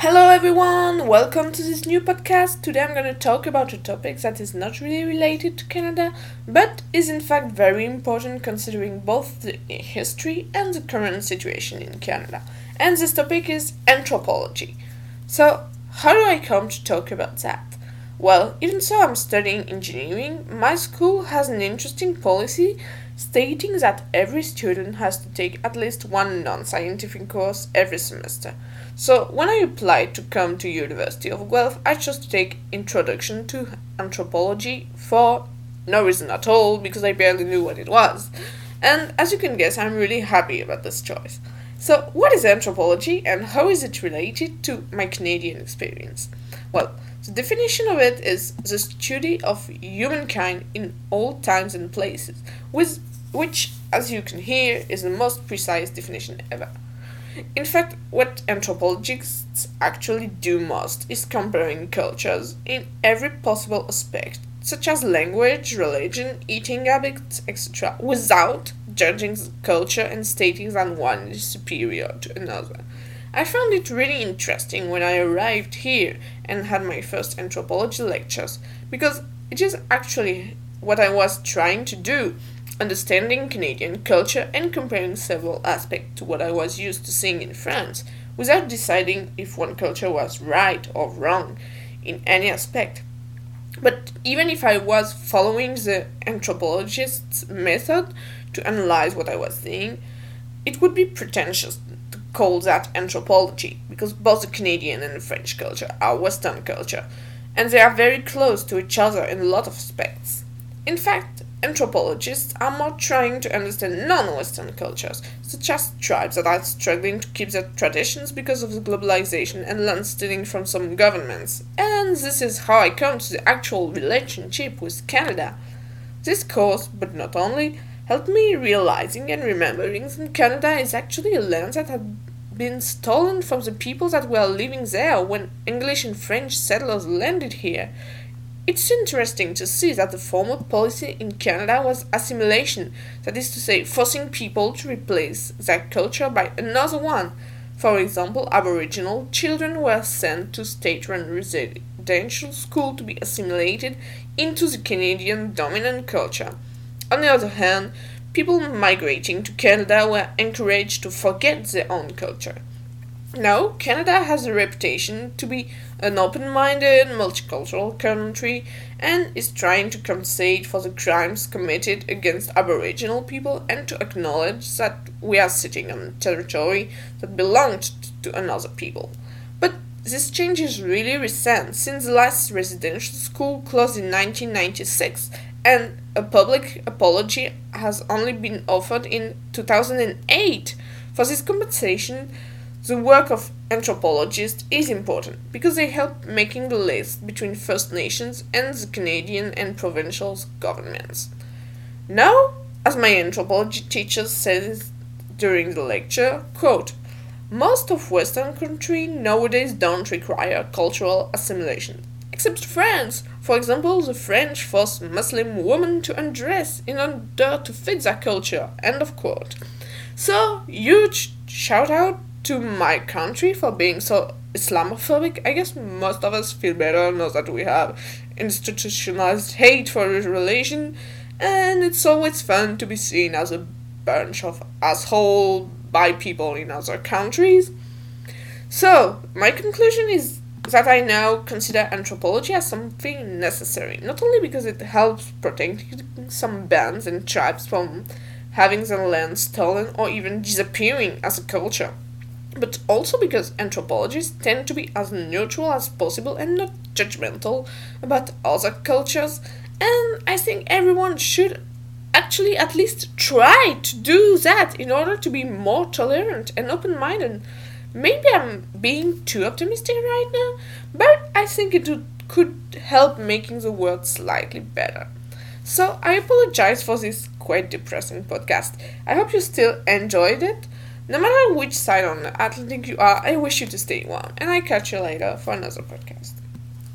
Hello everyone, welcome to this new podcast. Today I'm going to talk about a topic that is not really related to Canada, but is in fact very important considering both the history and the current situation in Canada. And this topic is anthropology. So, how do I come to talk about that? Well, even though I'm studying engineering, my school has an interesting policy stating that every student has to take at least one non-scientific course every semester. So when I applied to come to University of Guelph, I chose to take Introduction to Anthropology for no reason at all because I barely knew what it was. And as you can guess, I'm really happy about this choice. So, what is anthropology and how is it related to my Canadian experience? Well, the definition of it is the study of humankind in all times and places, with which, as you can hear, is the most precise definition ever. In fact, what anthropologists actually do most is comparing cultures in every possible aspect, such as language, religion, eating habits, etc., without judging culture and stating that one is superior to another. I found it really interesting when I arrived here and had my first anthropology lectures because it is actually what I was trying to do understanding Canadian culture and comparing several aspects to what I was used to seeing in France, without deciding if one culture was right or wrong in any aspect. But even if I was following the anthropologist's method to analyze what I was seeing, it would be pretentious to call that anthropology, because both the Canadian and the French culture are Western culture, and they are very close to each other in a lot of aspects. In fact, Anthropologists are more trying to understand non Western cultures, such as tribes that are struggling to keep their traditions because of the globalization and land stealing from some governments. And this is how I come to the actual relationship with Canada. This course, but not only, helped me realizing and remembering that Canada is actually a land that had been stolen from the people that were living there when English and French settlers landed here. It's interesting to see that the former policy in Canada was assimilation, that is to say, forcing people to replace their culture by another one. For example, Aboriginal children were sent to state run residential school to be assimilated into the Canadian dominant culture. On the other hand, people migrating to Canada were encouraged to forget their own culture. Now, Canada has a reputation to be an open minded, multicultural country and is trying to compensate for the crimes committed against Aboriginal people and to acknowledge that we are sitting on territory that belonged to another people. This change is really recent since the last residential school closed in 1996 and a public apology has only been offered in 2008. For this compensation, the work of anthropologists is important because they help making the list between First Nations and the Canadian and provincial governments. Now, as my anthropology teacher says during the lecture, quote, most of Western countries nowadays don't require cultural assimilation, except France. For example, the French force Muslim women to undress in order to fit their culture. End of quote. So, huge shout out to my country for being so Islamophobic. I guess most of us feel better now that we have institutionalized hate for religion, and it's always fun to be seen as a bunch of asshole by people in other countries. So, my conclusion is that I now consider anthropology as something necessary, not only because it helps protect some bands and tribes from having their land stolen or even disappearing as a culture but also because anthropologists tend to be as neutral as possible and not judgmental about other cultures, and I think everyone should actually at least try to do that in order to be more tolerant and open minded. Maybe I'm being too optimistic right now, but I think it would, could help making the world slightly better. So I apologize for this quite depressing podcast. I hope you still enjoyed it. No matter which side on the Atlantic you are, I wish you to stay warm, and I catch you later for another podcast.